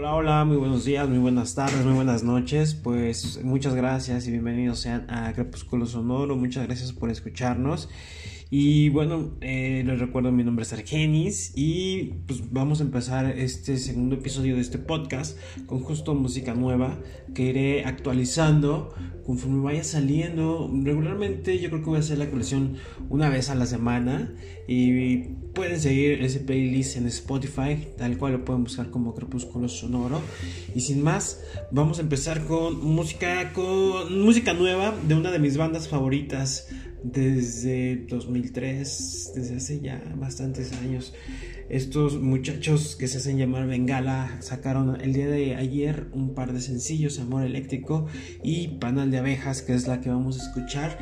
Hola, hola, muy buenos días, muy buenas tardes, muy buenas noches. Pues muchas gracias y bienvenidos sean a Crepúsculo Sonoro. Muchas gracias por escucharnos. Y bueno, eh, les recuerdo, mi nombre es Argenis y pues vamos a empezar este segundo episodio de este podcast con justo música nueva que iré actualizando conforme vaya saliendo. Regularmente yo creo que voy a hacer la colección una vez a la semana y pueden seguir ese playlist en Spotify, tal cual lo pueden buscar como Crepúsculo Sonoro. Y sin más, vamos a empezar con música con música nueva de una de mis bandas favoritas desde 2003, desde hace ya bastantes años. Estos muchachos que se hacen llamar Bengala sacaron el día de ayer un par de sencillos, Amor Eléctrico y Panal de Abejas, que es la que vamos a escuchar.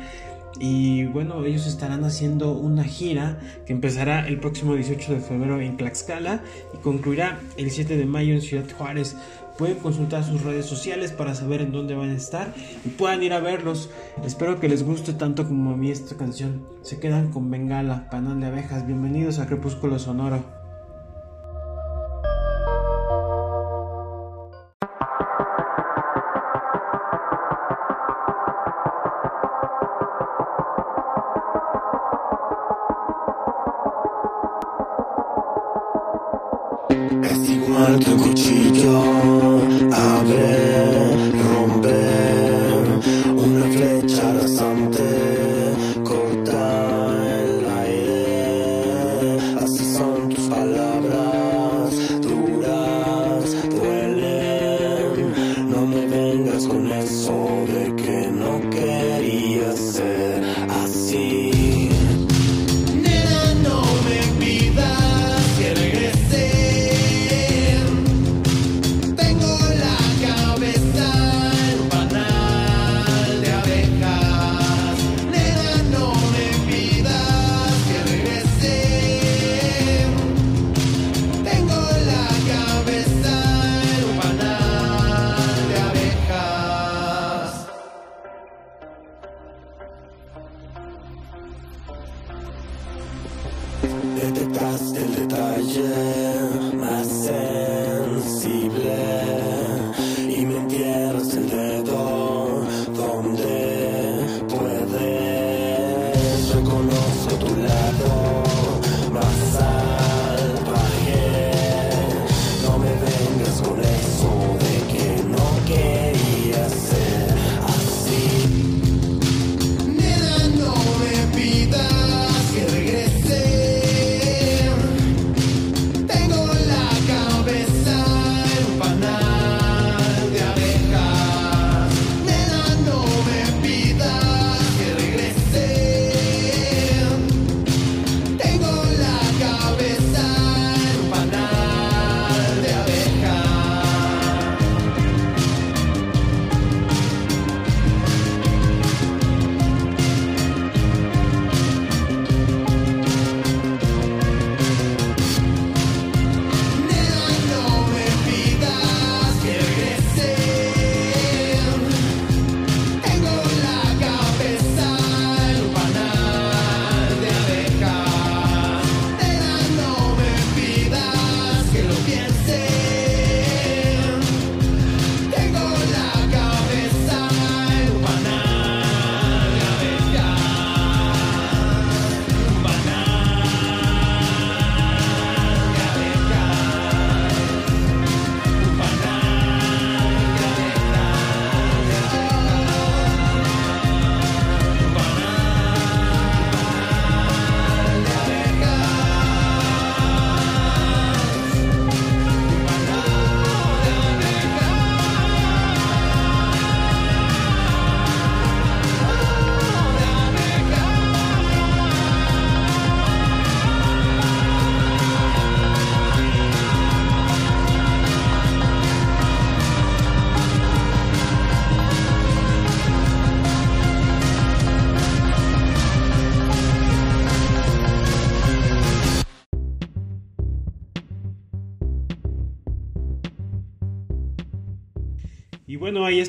Y bueno, ellos estarán haciendo una gira que empezará el próximo 18 de febrero en Tlaxcala y concluirá el 7 de mayo en Ciudad Juárez. Pueden consultar sus redes sociales para saber en dónde van a estar y puedan ir a verlos. Espero que les guste tanto como a mí esta canción. Se quedan con Bengala, Panal de Abejas. Bienvenidos a Crepúsculo Sonoro.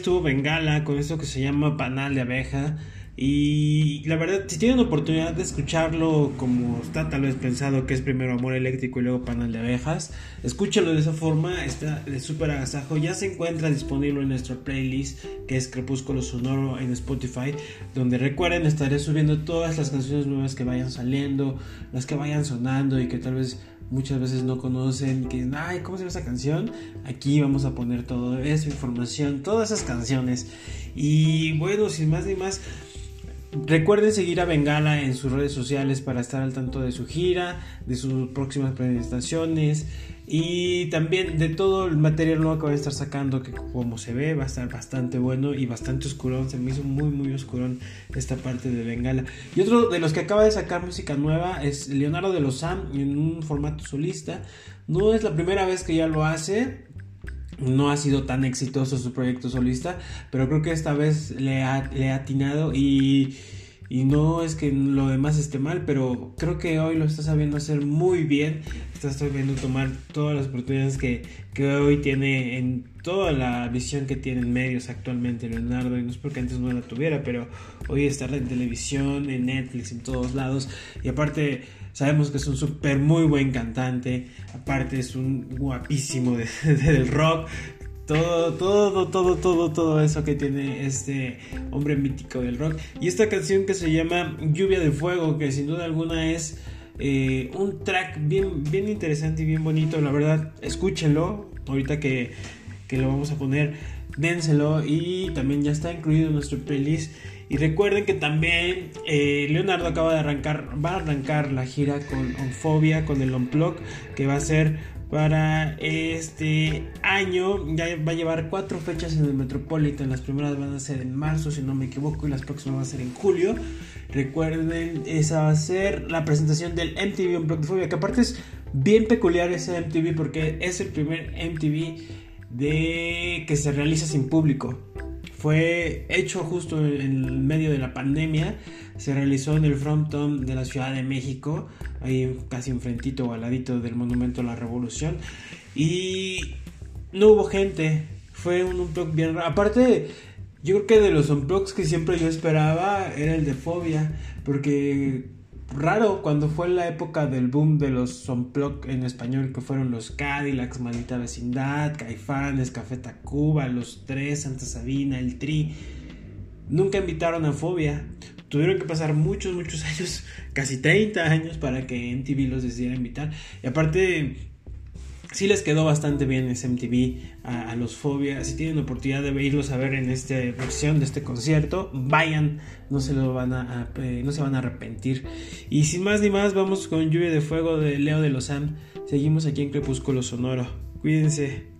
Estuvo Bengala con esto que se llama Panal de Abeja. Y la verdad, si tienen oportunidad de escucharlo como está tal vez pensado que es primero Amor Eléctrico y luego Panal de Abejas, escúchalo de esa forma, está de súper agasajo. Ya se encuentra disponible en nuestra playlist que es Crepúsculo Sonoro en Spotify, donde recuerden estaré subiendo todas las canciones nuevas que vayan saliendo, las que vayan sonando y que tal vez muchas veces no conocen, que ay, ¿cómo se llama esa canción? Aquí vamos a poner toda esa información, todas esas canciones. Y bueno, sin más ni más, Recuerden seguir a Bengala en sus redes sociales para estar al tanto de su gira, de sus próximas presentaciones y también de todo el material nuevo que va a estar sacando, que como se ve va a estar bastante bueno y bastante oscurón. Se me hizo muy muy oscurón esta parte de Bengala. Y otro de los que acaba de sacar música nueva es Leonardo de Lozán en un formato solista. No es la primera vez que ya lo hace, no ha sido tan exitoso su proyecto solista, pero creo que esta vez le ha, le ha atinado y, y, no es que lo demás esté mal, pero creo que hoy lo está sabiendo hacer muy bien, está sabiendo tomar todas las oportunidades que, que hoy tiene en toda la visión que tienen medios actualmente Leonardo, y no es porque antes no la tuviera, pero hoy está en televisión, en Netflix, en todos lados, y aparte Sabemos que es un súper muy buen cantante. Aparte es un guapísimo de, del rock. Todo, todo, todo, todo, todo eso que tiene este hombre mítico del rock. Y esta canción que se llama Lluvia de Fuego, que sin duda alguna es eh, un track bien, bien interesante y bien bonito. La verdad, escúchenlo. Ahorita que, que lo vamos a poner, dénselo. Y también ya está incluido en nuestro playlist. Y recuerden que también eh, Leonardo acaba de arrancar, va a arrancar la gira con Onfobia, con el Unplug, que va a ser para este año. Ya va a llevar cuatro fechas en el Metropolitan. Las primeras van a ser en marzo, si no me equivoco, y las próximas van a ser en julio. Recuerden, esa va a ser la presentación del MTV Unplugged que aparte es bien peculiar ese MTV porque es el primer MTV de que se realiza sin público. Fue hecho justo en medio de la pandemia. Se realizó en el frontón de la Ciudad de México, ahí casi enfrentito o al ladito del Monumento a la Revolución. Y no hubo gente. Fue un unplug bien raro. Aparte, yo creo que de los unplugs que siempre yo esperaba era el de Fobia. Porque raro cuando fue la época del boom de los Unplugged en español, que fueron los Cadillacs, Maldita Vecindad, Caifanes, Café Tacuba, Los Tres, Santa Sabina, El Tri. Nunca invitaron a Fobia. Tuvieron que pasar muchos, muchos años, casi 30 años, para que MTV los decidiera invitar. Y aparte, sí les quedó bastante bien ese MTV a, los Fobia. Si tienen oportunidad de irlos a ver en esta versión de este concierto, vayan, no se lo van a, eh, no se van a arrepentir. Y sin más ni más, vamos con Lluvia de Fuego de Leo de Lozán. Seguimos aquí en Crepúsculo Sonoro. Cuídense.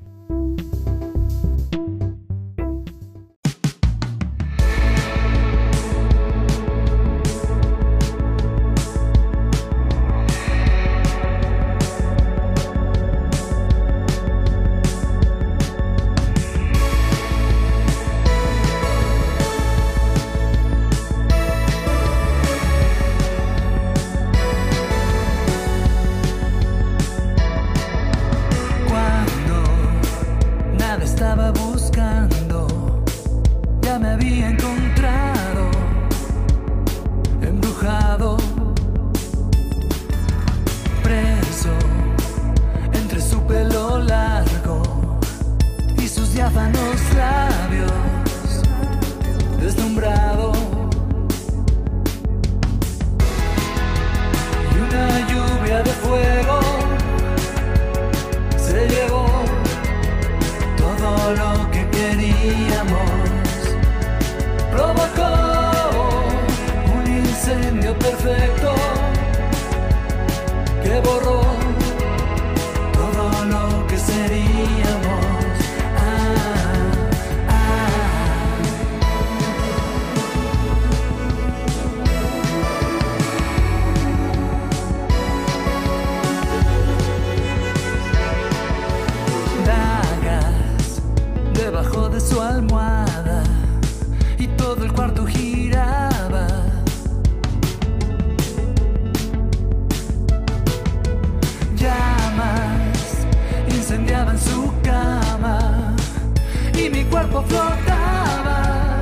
Y mi cuerpo flotaba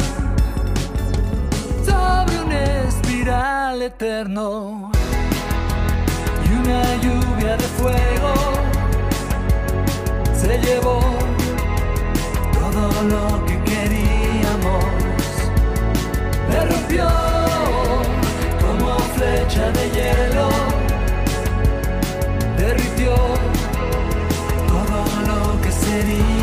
sobre eterno y una lluvia de fuego se llevó todo lo que queríamos. Me rompió como flecha de hielo, lo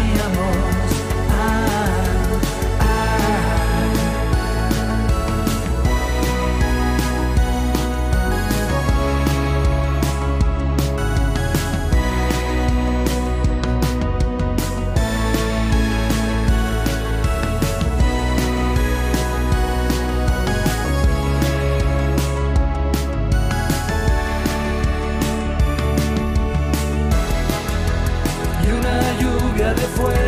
lluvia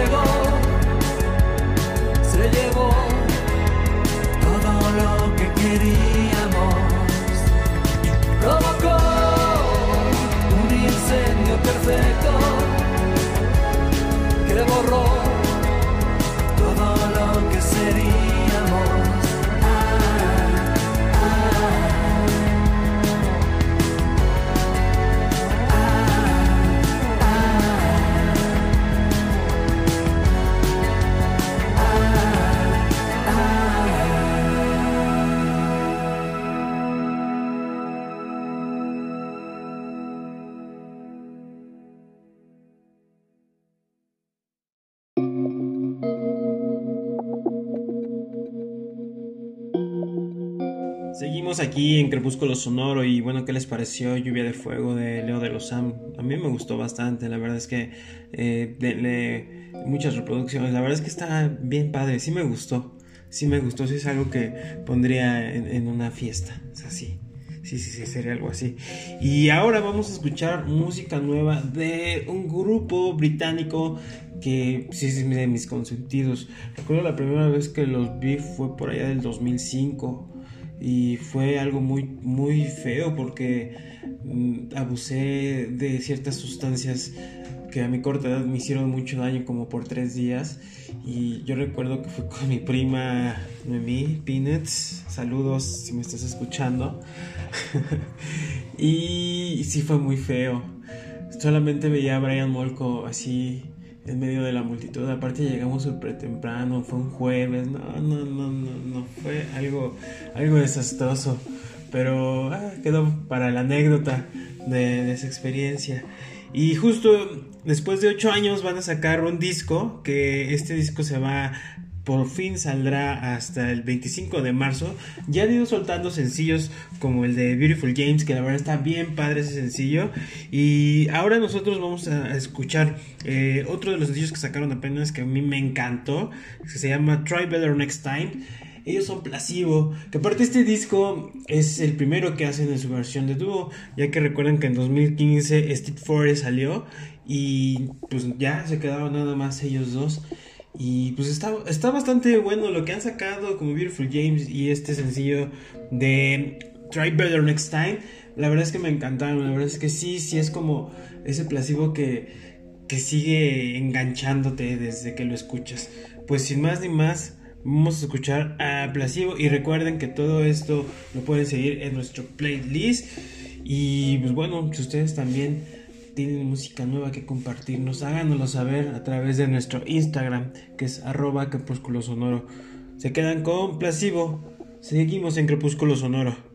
Seguimos aquí en Crepúsculo Sonoro y bueno, ¿qué les pareció Lluvia de Fuego de Leo de Sam? A mí me gustó bastante, la verdad es que eh, denle muchas reproducciones, la verdad es que está bien padre, sí me gustó, sí me gustó, sí es algo que pondría en, en una fiesta, es así. Sí, sí, sí, sería algo así. Y ahora vamos a escuchar música nueva de un grupo británico que sí es de mis consentidos. Recuerdo la primera vez que los vi fue por allá del 2005 y fue algo muy muy feo porque mm, abusé de ciertas sustancias que a mi corta edad me hicieron mucho daño como por tres días. Y yo recuerdo que fue con mi prima Noemí Peanuts. Saludos si me estás escuchando. Y sí fue muy feo. Solamente veía a Brian Molko así en medio de la multitud. Aparte llegamos súper temprano, fue un jueves, no, no, no, no, no, fue algo, algo desastroso. Pero ah, quedó para la anécdota de, de, esa experiencia. Y justo después de ocho años van a sacar un disco, que este disco se va por fin saldrá hasta el 25 de marzo. Ya han ido soltando sencillos como el de Beautiful Games, que la verdad está bien padre ese sencillo. Y ahora nosotros vamos a escuchar eh, otro de los sencillos que sacaron apenas que a mí me encantó, que se llama Try Better Next Time. Ellos son Placebo, que aparte este disco es el primero que hacen en su versión de dúo, ya que recuerdan que en 2015 Steve Forrest salió y pues ya se quedaron nada más ellos dos. Y pues está, está bastante bueno lo que han sacado como Beautiful James y este sencillo de Try Better Next Time. La verdad es que me encantaron, la verdad es que sí, sí es como ese placebo que, que sigue enganchándote desde que lo escuchas. Pues sin más ni más, vamos a escuchar a Placebo y recuerden que todo esto lo pueden seguir en nuestro playlist. Y pues bueno, si ustedes también tienen música nueva que compartirnos, háganoslo saber a través de nuestro Instagram, que es arroba crepúsculo sonoro. Se quedan con Placebo. Seguimos en Crepúsculo Sonoro.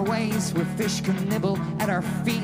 Far away where fish can nibble at our feet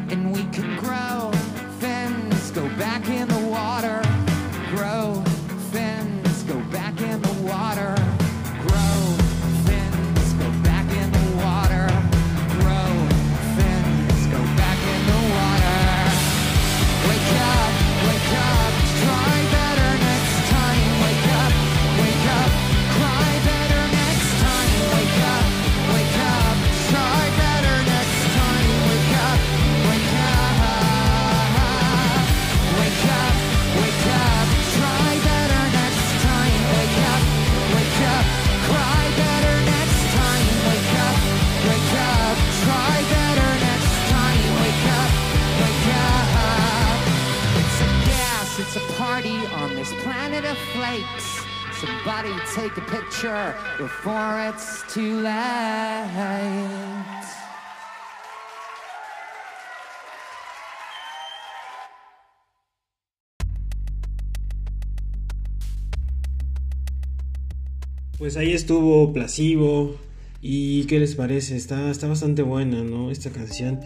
Pues ahí estuvo Placebo. ¿Y qué les parece? Está, está bastante buena, ¿no? Esta canción.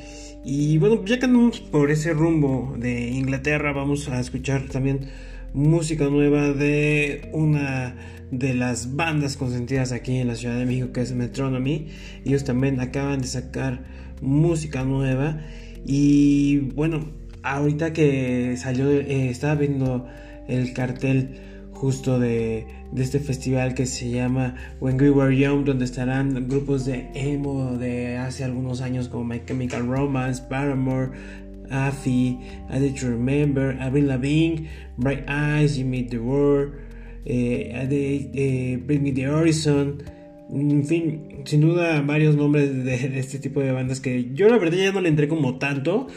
Y bueno, ya que andamos por ese rumbo de Inglaterra, vamos a escuchar también música nueva de una de las bandas consentidas aquí en la Ciudad de México, que es Metronomy. Ellos también acaban de sacar música nueva. Y bueno, ahorita que salió, eh, estaba viendo el cartel justo de, este festival que se llama When We Were Young, donde estarán grupos de emo de hace algunos años como My Chemical Romance, Paramore, Afi, I Did You Remember, Avril Lavigne, Bright Eyes, You Meet the World, eh, eh, Bring Me the Horizon. En fin, sin duda varios nombres de, de este tipo de bandas que yo la verdad ya no le entré como tanto.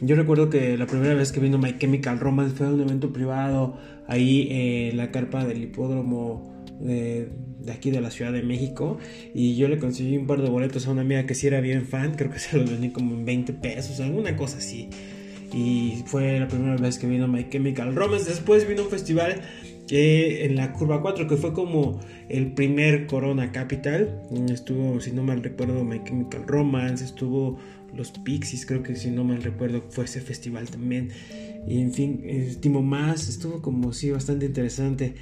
Yo recuerdo que la primera vez que vino My Chemical Romance fue un evento privado ahí en la carpa del hipódromo de, aquí de la Ciudad de México y yo le conseguí un par de boletos a una amiga que sí era bien fan, creo que se los vendí como en 20 pesos, alguna cosa así. Y fue la primera vez que vino My Chemical Romance. Después vino un festival que en la curva 4 que fue como el primer Corona Capital. Estuvo, si no mal recuerdo, My Chemical Romance, estuvo los Pixies, creo que si no mal recuerdo fue ese festival también. Y en fin, estimo más, estuvo como sí bastante interesante.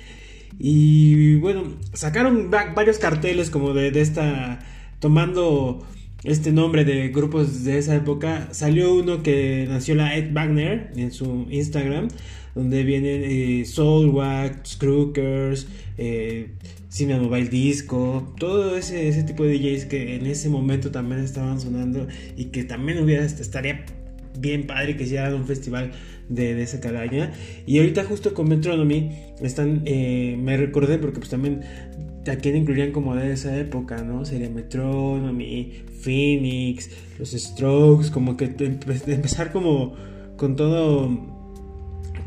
Y bueno, sacaron varios carteles como de, de esta, tomando este nombre de grupos de esa época. Salió uno que nació la Ed Wagner en su Instagram, donde vienen eh, Soulwax, Crookers, eh, Cine Mobile Disco, todo ese, ese tipo de DJs que en ese momento también estaban sonando y que también hubiera, estaría bien padre que hicieran un festival de, de esa calaña. Y ahorita justo con Metronomy están, eh, me recordé porque pues también a quién incluirían como de esa época, ¿no? Sería Metronomy, Phoenix, los Strokes, como que empezar como con todo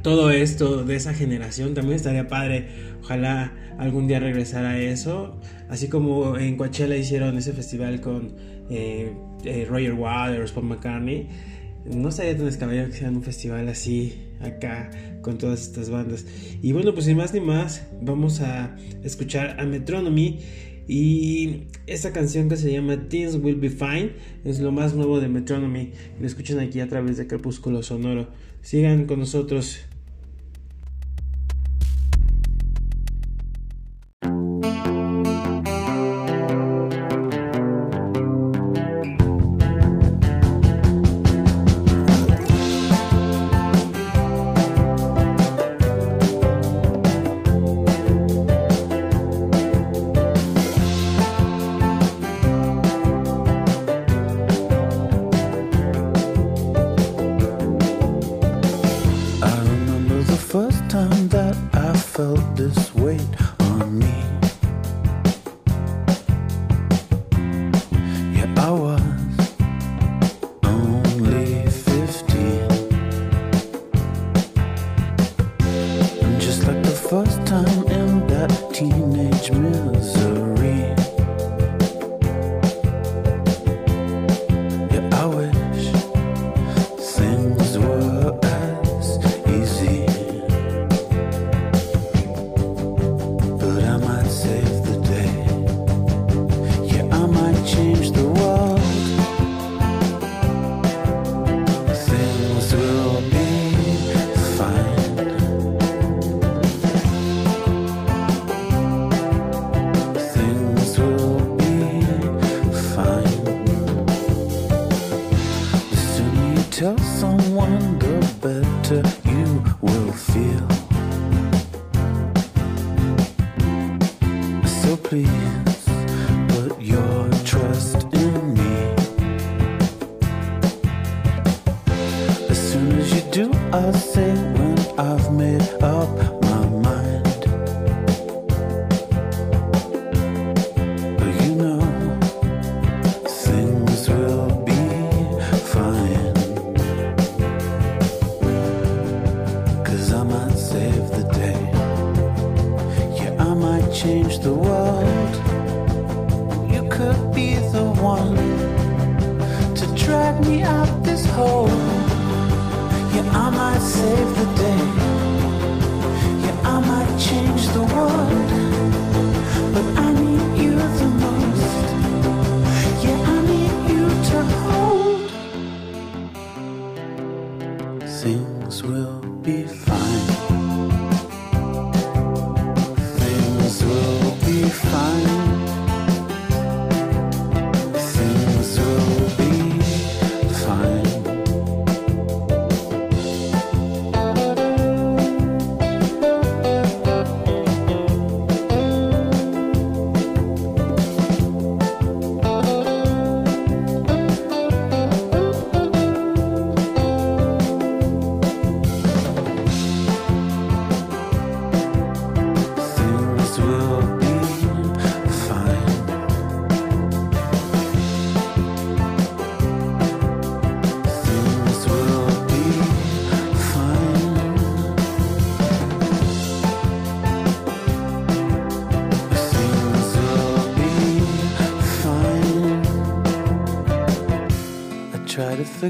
todo esto de esa generación también estaría padre. Ojalá algún día regresar a eso. Así como en Coachella hicieron ese festival con eh, eh, Roger Waters, Paul McCartney. No estaría tan descabellado que hicieran un festival así acá con todas estas bandas. Y bueno, pues sin más ni más, vamos a escuchar a Metronomy. Y esta canción que se llama Things Will Be Fine es lo más nuevo de Metronomy. Lo escuchan aquí a través de Crepúsculo Sonoro. Sigan con nosotros. us.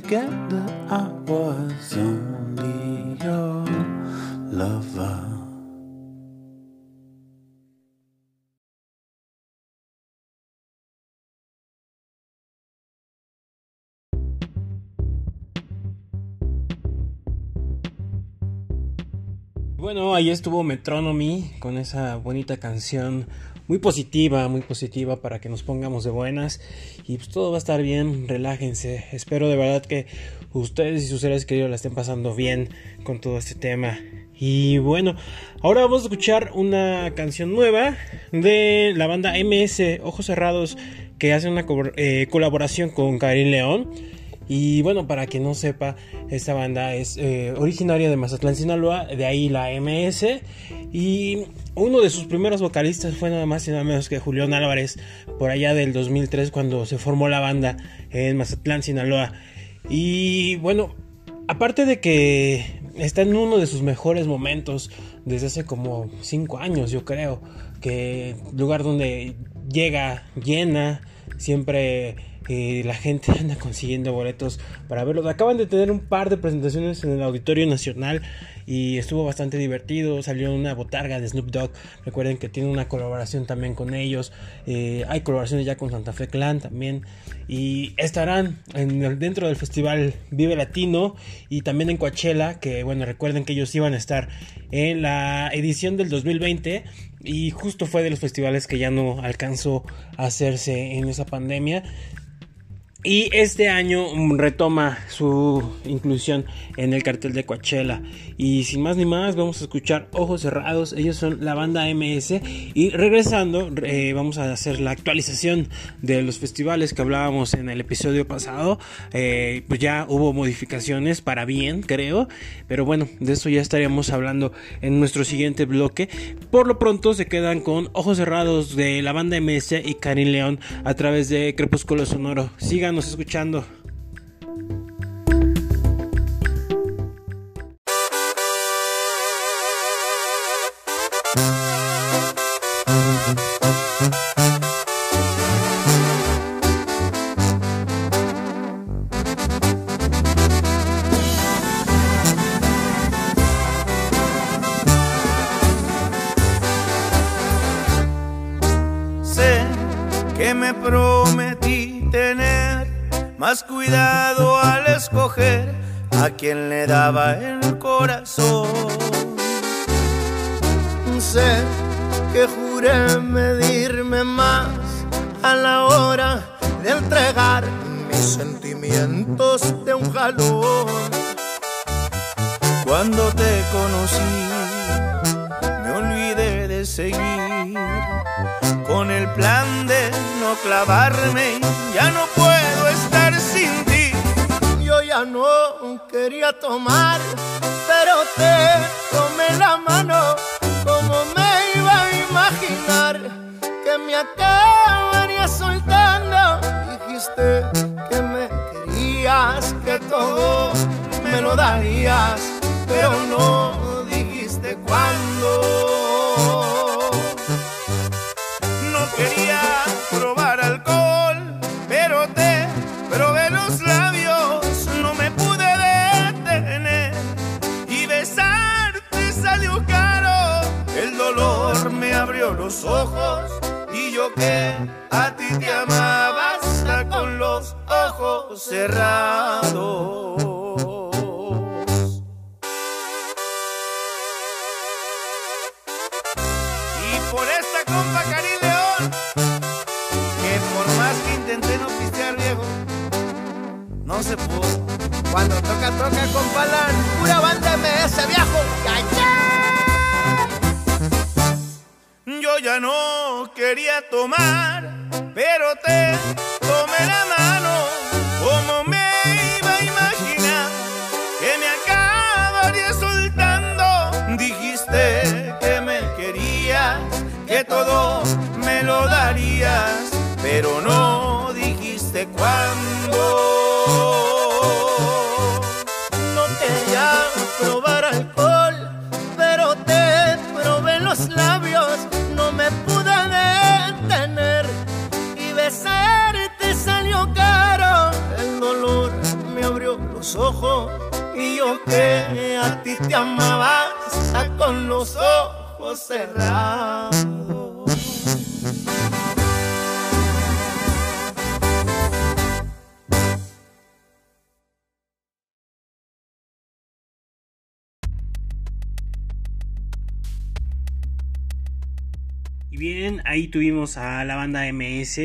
Forget that I was only your lover. Bueno, ahí estuvo Metronomy con esa bonita canción muy positiva, muy positiva para que nos pongamos de buenas y pues todo va a estar bien, relájense. Espero de verdad que ustedes y sus seres queridos la estén pasando bien con todo este tema. Y bueno, ahora vamos a escuchar una canción nueva de la banda MS Ojos Cerrados que hace una eh, colaboración con Karin León. Y bueno, para quien no sepa, esta banda es eh, originaria de Mazatlán, Sinaloa, de ahí la MS. Y uno de sus primeros vocalistas fue nada más y nada menos que Julián Álvarez, por allá del 2003, cuando se formó la banda en Mazatlán, Sinaloa. Y bueno, aparte de que está en uno de sus mejores momentos desde hace como 5 años, yo creo, que lugar donde llega llena, siempre eh, la gente anda consiguiendo boletos para verlos. Acaban de tener un par de presentaciones en el Auditorio Nacional y estuvo bastante divertido. Salió una botarga de Snoop Dogg. Recuerden que tiene una colaboración también con ellos. Eh, hay colaboraciones ya con Santa Fe Clan también. Y estarán dentro del festival Vive Latino y también en Coachella. Que bueno, recuerden que ellos iban a estar en la edición del 2020 y justo fue de los festivales que ya no alcanzó a hacerse en esa pandemia. Y este año retoma su inclusión en el cartel de Coachella. Y sin más ni más, vamos a escuchar Ojos Cerrados. Ellos son la banda MS. Y regresando, eh, vamos a hacer la actualización de los festivales que hablábamos en el episodio pasado. Eh, pues ya hubo modificaciones para bien, creo. Pero bueno, de eso ya estaríamos hablando en nuestro siguiente bloque. Por lo pronto se quedan con Ojos Cerrados de la banda MS y Karin León a través de Crepúsculo Sonoro. Sigan escuchando. Compa Cari León, que por más que intenté no pistear viejo, no se pudo. Cuando toca, toca con Palan, pura banda MS viejo. Yo ya no quería tomar, pero te pero no dijiste cuándo. No quería probar alcohol, pero te probé los labios, no me pude detener y besarte salió caro. El dolor me abrió los ojos y yo que a ti te amaba hasta con los ojos cerrados. Y bien, ahí tuvimos a la banda MS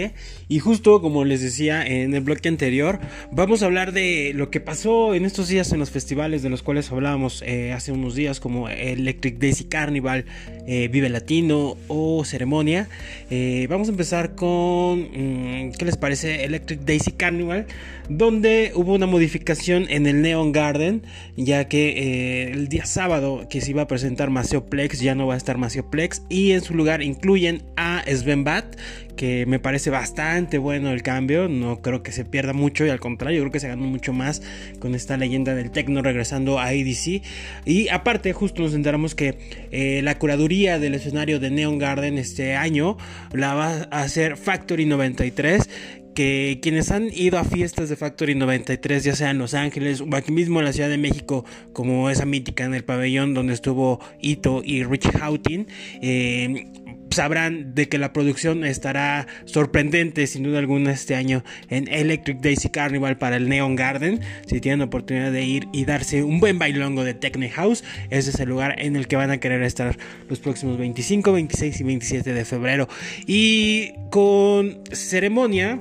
y justo como les decía en el bloque anterior, vamos a hablar de lo que pasó en estos días en los festivales de los cuales hablábamos eh, hace unos días como Electric Daisy Carnival, eh, Vive Latino o Ceremonia. Eh, vamos a empezar con, mm, ¿qué les parece? Electric Daisy Carnival, donde hubo una modificación en el Neon Garden, ya que el día sábado que se iba a presentar Plex ya no va a estar Plex y en su lugar incluye a Sven Bat, que me parece bastante bueno el cambio. No creo que se pierda mucho y al contrario, creo que se ganó mucho más con esta leyenda del techno regresando a ADC. Y aparte, justo nos enteramos que eh, la curaduría del escenario de Neon Garden este año la va a hacer Factory 93 que quienes han ido a fiestas de Factory 93, ya sea en Los Ángeles o aquí mismo en la Ciudad de México, como esa mítica en el pabellón donde estuvo Ito y Rich Houghton, eh, sabrán de que la producción estará sorprendente sin duda alguna este año en Electric Daisy Carnival para el Neon Garden. Si tienen oportunidad de ir y darse un buen bailongo de Techno House, ese es el lugar en el que van a querer estar los próximos 25, 26 y 27 de febrero. Y con ceremonia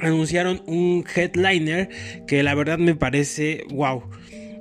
anunciaron un headliner que la verdad me parece wow.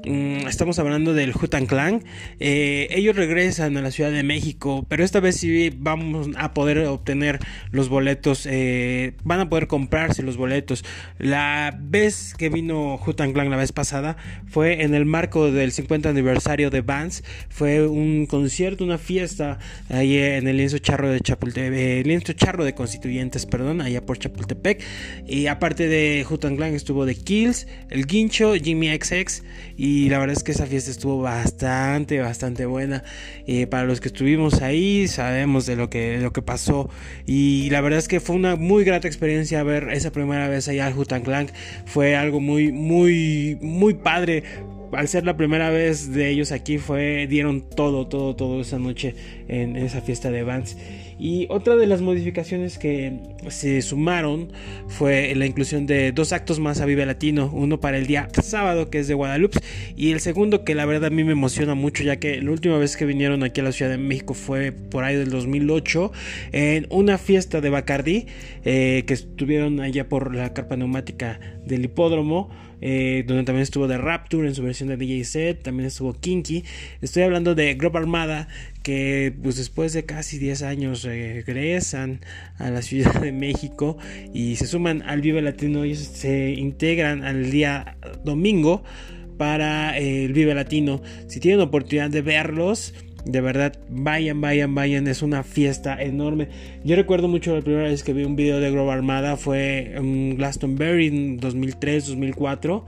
Mm, estamos hablando del Hutan Clan. Eh, ellos regresan a la Ciudad de México, pero esta vez sí vamos a poder obtener los boletos. eh, van a poder comprarse los boletos. La vez que vino Hutan Clan la vez pasada fue en el marco del 50 aniversario de Vans. Fue un concierto, una fiesta ahí en el lienzo charro de Chapultepec, eh, lienzo charro de Constituyentes, perdón, allá por Chapultepec. Y aparte de Hutan Clan estuvo The Kills, El Guincho, Jimmy XX y la verdad es que esa fiesta estuvo bastante, bastante buena. Eh, para los que estuvimos ahí sabemos de lo que, lo que pasó y la verdad es que fue una muy grata experiencia ver esa primera vez allá al Hutan Clan. Fue algo muy, muy, muy padre al ser la primera vez de ellos aquí fue dieron todo todo todo esa noche en esa fiesta de Vans y otra de las modificaciones que se sumaron fue la inclusión de dos actos más a Vive Latino uno para el día sábado que es de Guadalupe y el segundo que la verdad a mí me emociona mucho ya que la última vez que vinieron aquí a la Ciudad de México fue por ahí del 2008 en una fiesta de Bacardí eh, que estuvieron allá por la carpa neumática del hipódromo eh, donde también estuvo The Rapture en su versión de DJ set, también estuvo Kinky. Estoy hablando de Grove Armada, que pues después de casi 10 años regresan a la Ciudad de México y se suman al Vive Latino, ellos se integran al día domingo para eh, el Vive Latino. Si tienen oportunidad de verlos, de verdad, vayan, vayan, vayan. Es una fiesta enorme. Yo recuerdo mucho la primera vez que vi un video de Grove Armada fue en Glastonbury en 2003, 2004.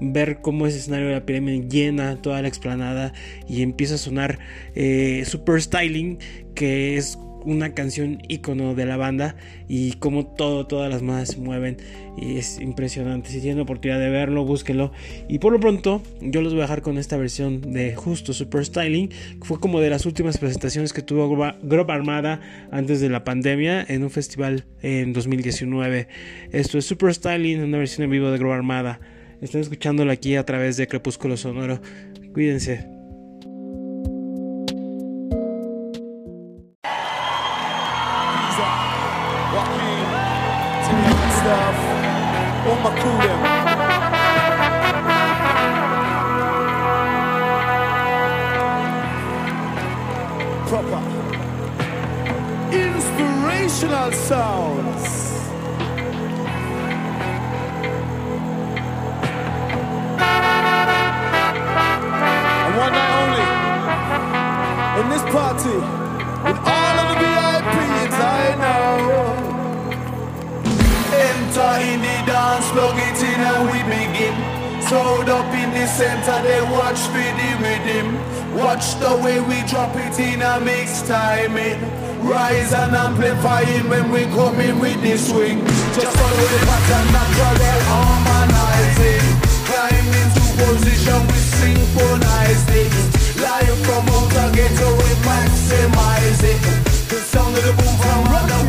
Ver cómo ese escenario de la pirámide llena toda la explanada y empieza a sonar eh, Super Styling, que es una canción icono de la banda y como todo, todas las más se mueven y es impresionante. Si tienen oportunidad de verlo, búsquenlo. Y por lo pronto, yo los voy a dejar con esta versión de Justo Super Styling. Fue como de las últimas presentaciones que tuvo Grove Armada antes de la pandemia en un festival en 2019. Esto es Super Styling, una versión en vivo de Grove Armada. Están escuchándolo aquí a través de Crepúsculo Sonoro. Cuídense. Inspirational sounds. Party. With all of the VIPs I know. Enter in the dance, plug it in and we begin. Sold up in the center, they watch for the rhythm. Watch the way we drop it in a mix timing. Rise and amplifying when we come in with the swing. Just follow the pattern, natural harmonizing. Climb into position, we synchronize it. Live from outer ghetto, we maximize it. The sound of the boom from Rada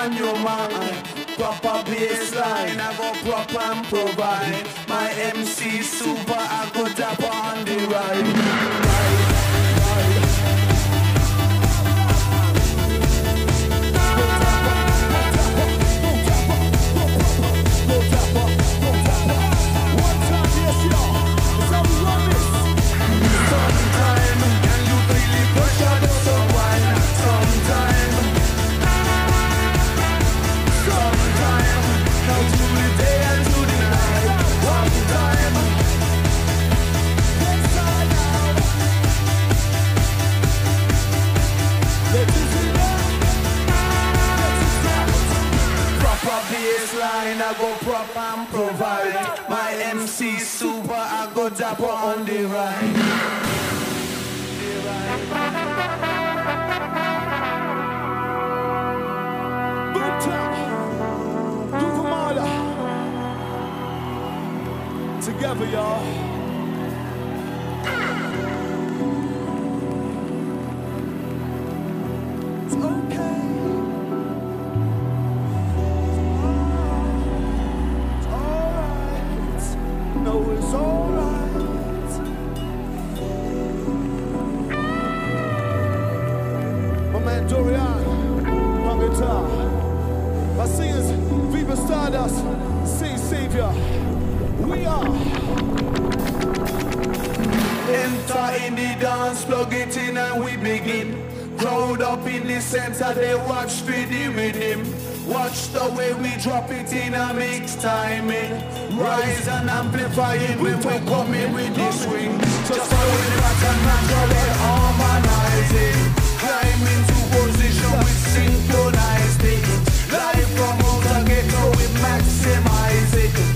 on your mind. Proper baseline, I go prop and provide. My MC super, I go tap on the ride. MC super, I go dapper on the ride. Together, y'all. The dance, plug it in and we begin. Crowd up in the center, they watch for the rhythm. Watch the way we drop it in a mix timing. Rise and amplify it when we come in with the swing. Just follow naturally. Climb into position with synchronized it. Live from outer ghetto, we maximize it.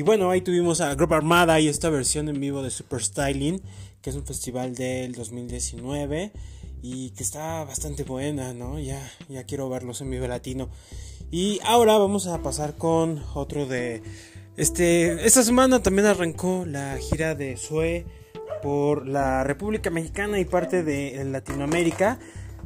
Y bueno, ahí tuvimos a Grupo Armada y esta versión en vivo de Super Styling, que es un festival del 2019 y que está bastante buena, ¿no? Ya, ya quiero verlos en vivo latino. Y ahora vamos a pasar con otro de... Este, esta semana también arrancó la gira de Sue por la República Mexicana y parte de Latinoamérica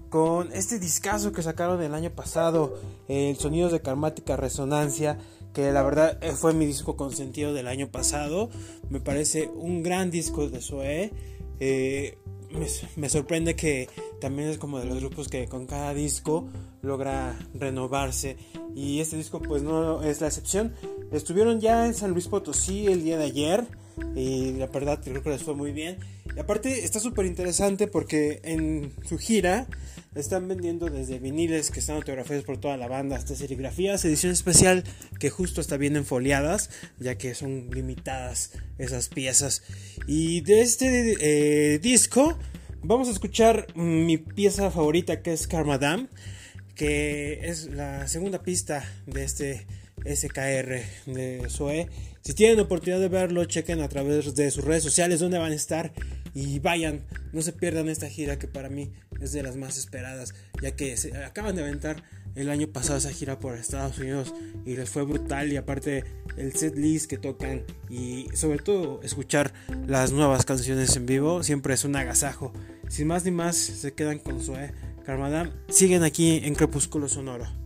con este discazo que sacaron el año pasado, el Sonidos de Karmática Resonancia, que la verdad eh, fue mi disco consentido del año pasado. Me parece un gran disco de Zoe. Eh, me, me sorprende que también es como de los grupos que con cada disco logra renovarse. Y este disco pues no es la excepción. Estuvieron ya en San Luis Potosí el día de ayer. Y la verdad creo que les fue muy bien. Y aparte está súper interesante porque en su gira están vendiendo desde viniles que están autografiados por toda la banda hasta serigrafías, edición especial que justo está bien enfoliadas, ya que son limitadas esas piezas. Y de este eh, disco vamos a escuchar mi pieza favorita que es Karmadam, que es la segunda pista de este SKR de Zoe. Si tienen oportunidad de verlo, chequen a través de sus redes sociales donde van a estar y vayan, no se pierdan esta gira que para mí es de las más esperadas, ya que se acaban de aventar el año pasado esa gira por Estados Unidos y les fue brutal y aparte el set list que tocan y sobre todo escuchar las nuevas canciones en vivo siempre es un agasajo. Sin más ni más, se quedan con Zoe Carmadam. Siguen aquí en Crepúsculo Sonoro.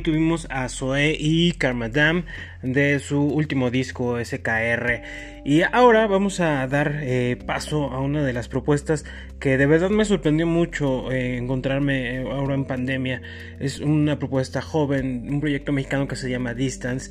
Tuvimos a Zoe y Karmadam de su último disco SKR. Y ahora vamos a dar eh, paso a una de las propuestas que de verdad me sorprendió mucho eh, encontrarme eh, ahora en pandemia. Es una propuesta joven, un proyecto mexicano que se llama Distance.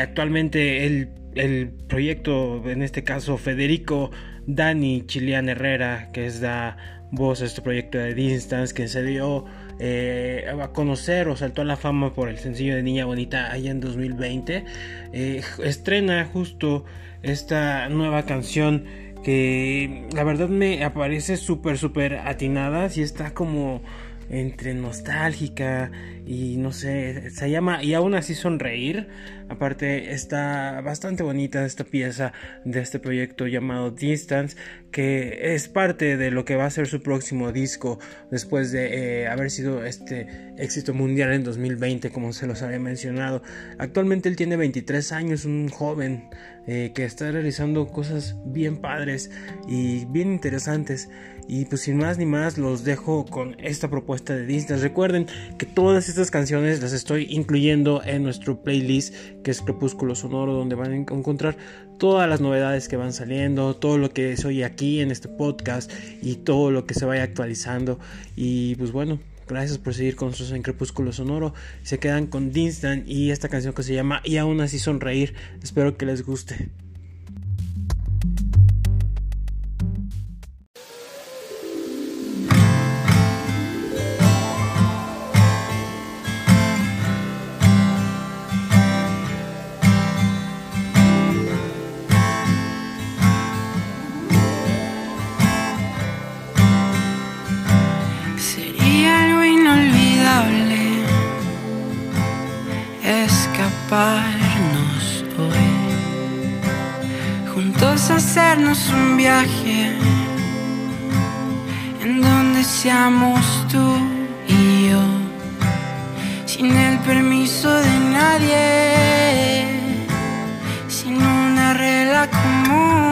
Actualmente el, el proyecto, en este caso Federico Dani Chilian Herrera, que es da voz a este proyecto de Distance, que se dio eh, a conocer o saltó a la fama por el sencillo de Niña Bonita allá en 2020. Eh, estrena justo esta nueva canción que la verdad me aparece súper, súper atinada. Si está como entre nostálgica y no sé, se llama Y aún así sonreír. Aparte está bastante bonita esta pieza de este proyecto llamado Distance, que es parte de lo que va a ser su próximo disco después de eh, haber sido este éxito mundial en 2020, como se los había mencionado. Actualmente él tiene 23 años, un joven eh, que está realizando cosas bien padres y bien interesantes. Y pues sin más ni más los dejo con esta propuesta de Distance. Recuerden que todas estas canciones las estoy incluyendo en nuestro playlist que es Crepúsculo Sonoro donde van a encontrar todas las novedades que van saliendo, todo lo que se oye aquí en este podcast y todo lo que se vaya actualizando. Y pues bueno, Gracias por seguir con nosotros en Crepúsculo Sonoro. Se quedan con Dinstan y esta canción que se llama Y aún así sonreír. Espero que les guste. Hoy, juntos hacernos un viaje en donde seamos tú y yo, sin el permiso de nadie, sin una regla común.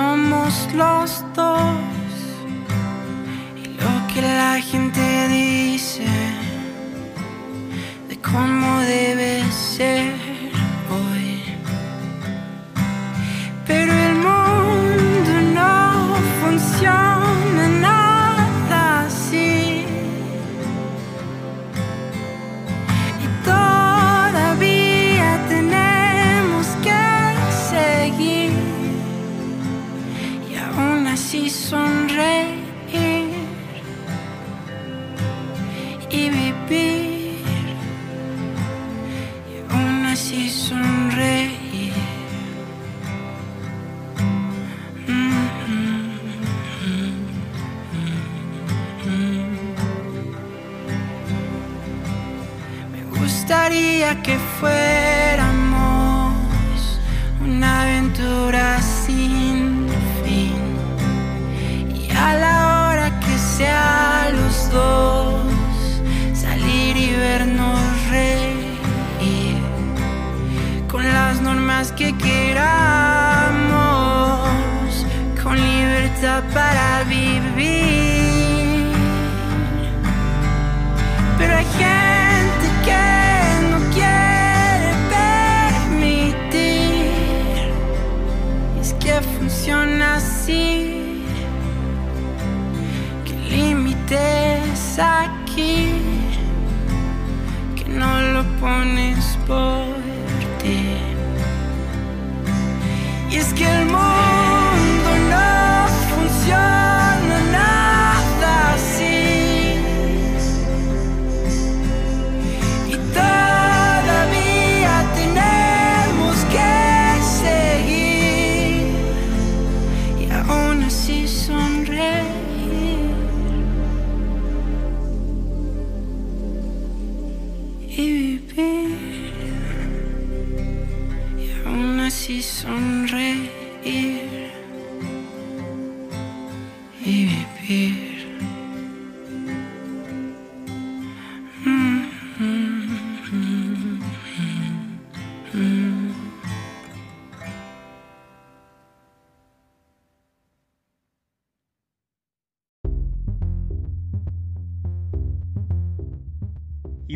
Somos los dos. Y lo que la gente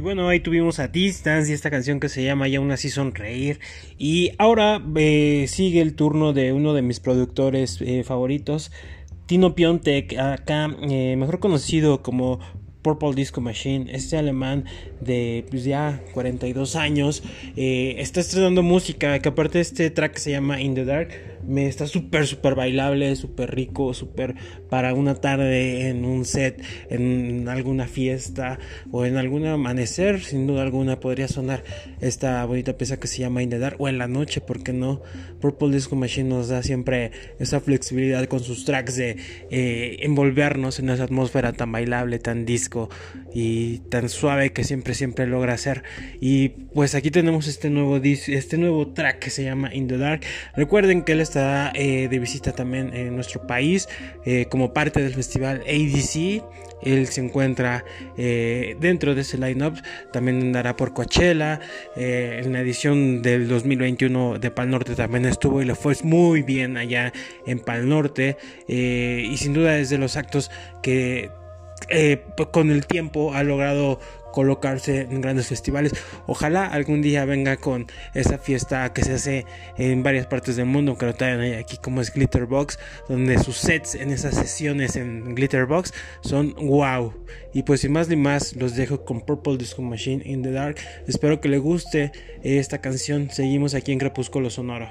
bueno, ahí tuvimos a Distance y esta canción que se llama Ya aún así sonreír. Y ahora eh, sigue el turno de uno de mis productores eh, favoritos, Tino Piontek, acá eh, mejor conocido como Purple Disco Machine, este alemán de pues, ya 42 años, está estrenando música que aparte este track se llama In the Dark, me está súper, súper bailable, súper rico, súper para una tarde en un set, en alguna fiesta o en algún amanecer, sin duda alguna podría sonar esta bonita pieza que se llama In the Dark o en la noche, porque no? Purple Disco Machine nos da siempre esa flexibilidad con sus tracks de eh, envolvernos en esa atmósfera tan bailable, tan disco y tan suave que siempre, siempre logra hacer. Y pues aquí tenemos este nuevo, este nuevo track que se llama In the Dark. Recuerden que él eh, de visita también en nuestro país eh, como parte del festival ADC. Él se encuentra eh, dentro de ese lineup. También andará por Coachella. en la edición del 2021 de Pal Norte también estuvo y le fue muy bien allá en Pal Norte. y sin duda es de los actos que con el tiempo ha logrado colocarse en grandes festivales. Ojalá algún día venga con esa fiesta que se hace en varias partes del mundo, que lo traen aquí como es Glitterbox, donde sus sets en esas sesiones en Glitterbox son wow. Y pues sin más ni más, los dejo con Purple Disco Machine in the Dark. Espero que le guste esta canción. Seguimos aquí en Crepúsculo Sonoro.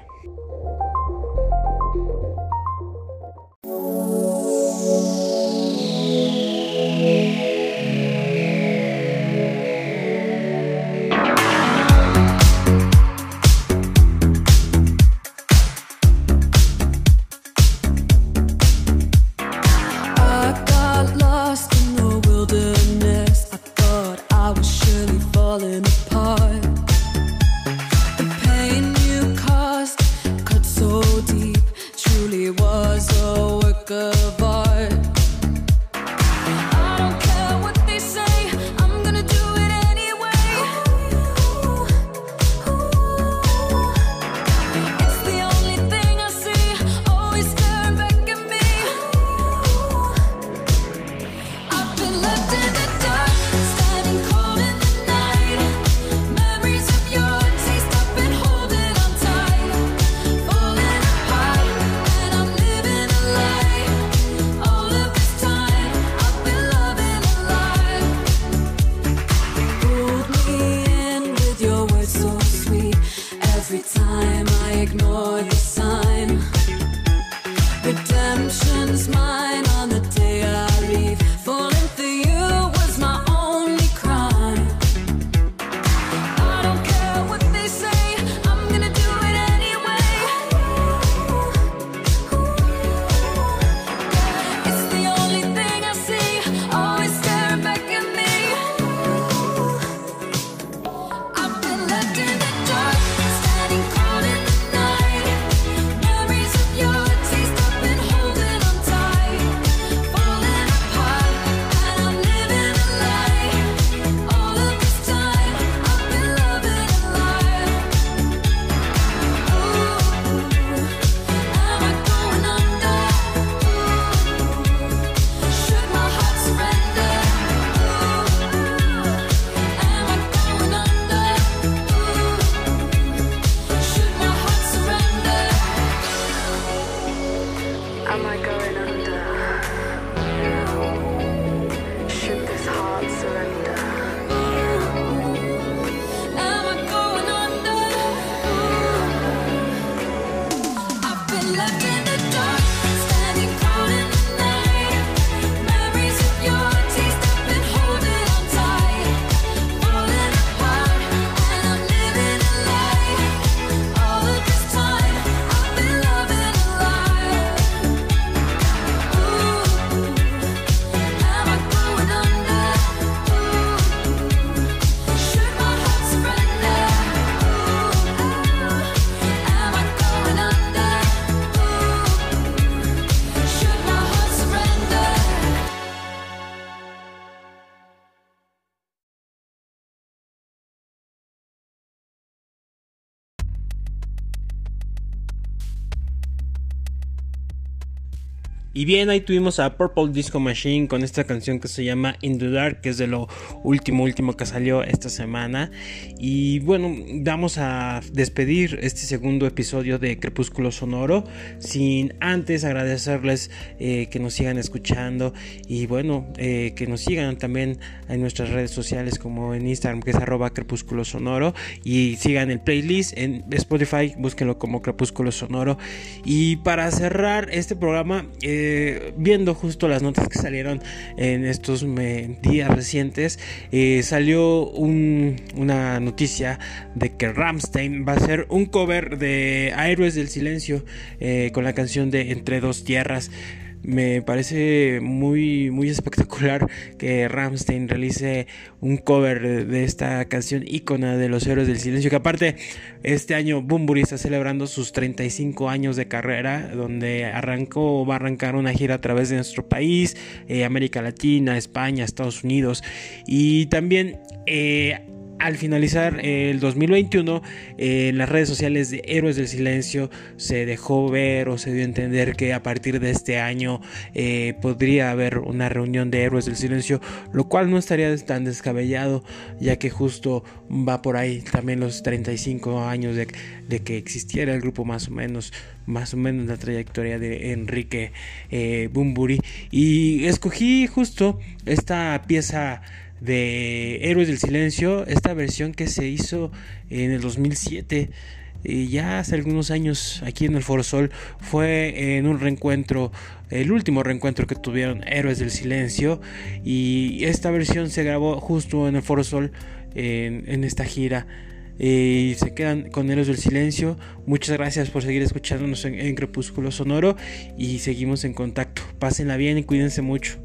stuck in Bien, ahí tuvimos a Purple Disco Machine con esta canción que se llama In the Dark, que es de lo último, último que salió esta semana. Y bueno, vamos a despedir este segundo episodio de Crepúsculo Sonoro, sin antes agradecerles eh, que nos sigan escuchando y bueno, eh, que nos sigan también en nuestras redes sociales como en Instagram, que es arroba Crepúsculo Sonoro, y sigan el playlist en Spotify, búsquenlo como Crepúsculo Sonoro. Y para cerrar este programa, eh, viendo justo las notas que salieron en estos días recientes, eh, salió una noticia de que Ramstein va a hacer un cover de Héroes del Silencio eh, con la canción de Entre dos tierras me parece muy, muy espectacular que Ramstein realice un cover de esta canción ícona de los héroes del silencio. Que aparte, este año Bumburi está celebrando sus 35 años de carrera, donde arrancó, va a arrancar una gira a través de nuestro país, eh, América Latina, España, Estados Unidos. Y también eh, al finalizar el 2021, en las redes sociales de Héroes del Silencio se dejó ver o se dio a entender que a partir de este año eh, podría haber una reunión de Héroes del Silencio, lo cual no estaría tan descabellado, ya que justo va por ahí también los 35 años de, que existiera el grupo más o menos más o menos la trayectoria de Enrique eh, Bumburi. Y escogí justo esta pieza de Héroes del Silencio, esta versión que se hizo en el 2007. Y ya hace algunos años aquí en el Foro Sol fue en un reencuentro, el último reencuentro que tuvieron Héroes del Silencio y esta versión se grabó justo en el Foro Sol en, esta gira y se quedan con Héroes del Silencio. Muchas gracias por seguir escuchándonos en, en Crepúsculo Sonoro y seguimos en contacto. Pásenla bien y cuídense mucho.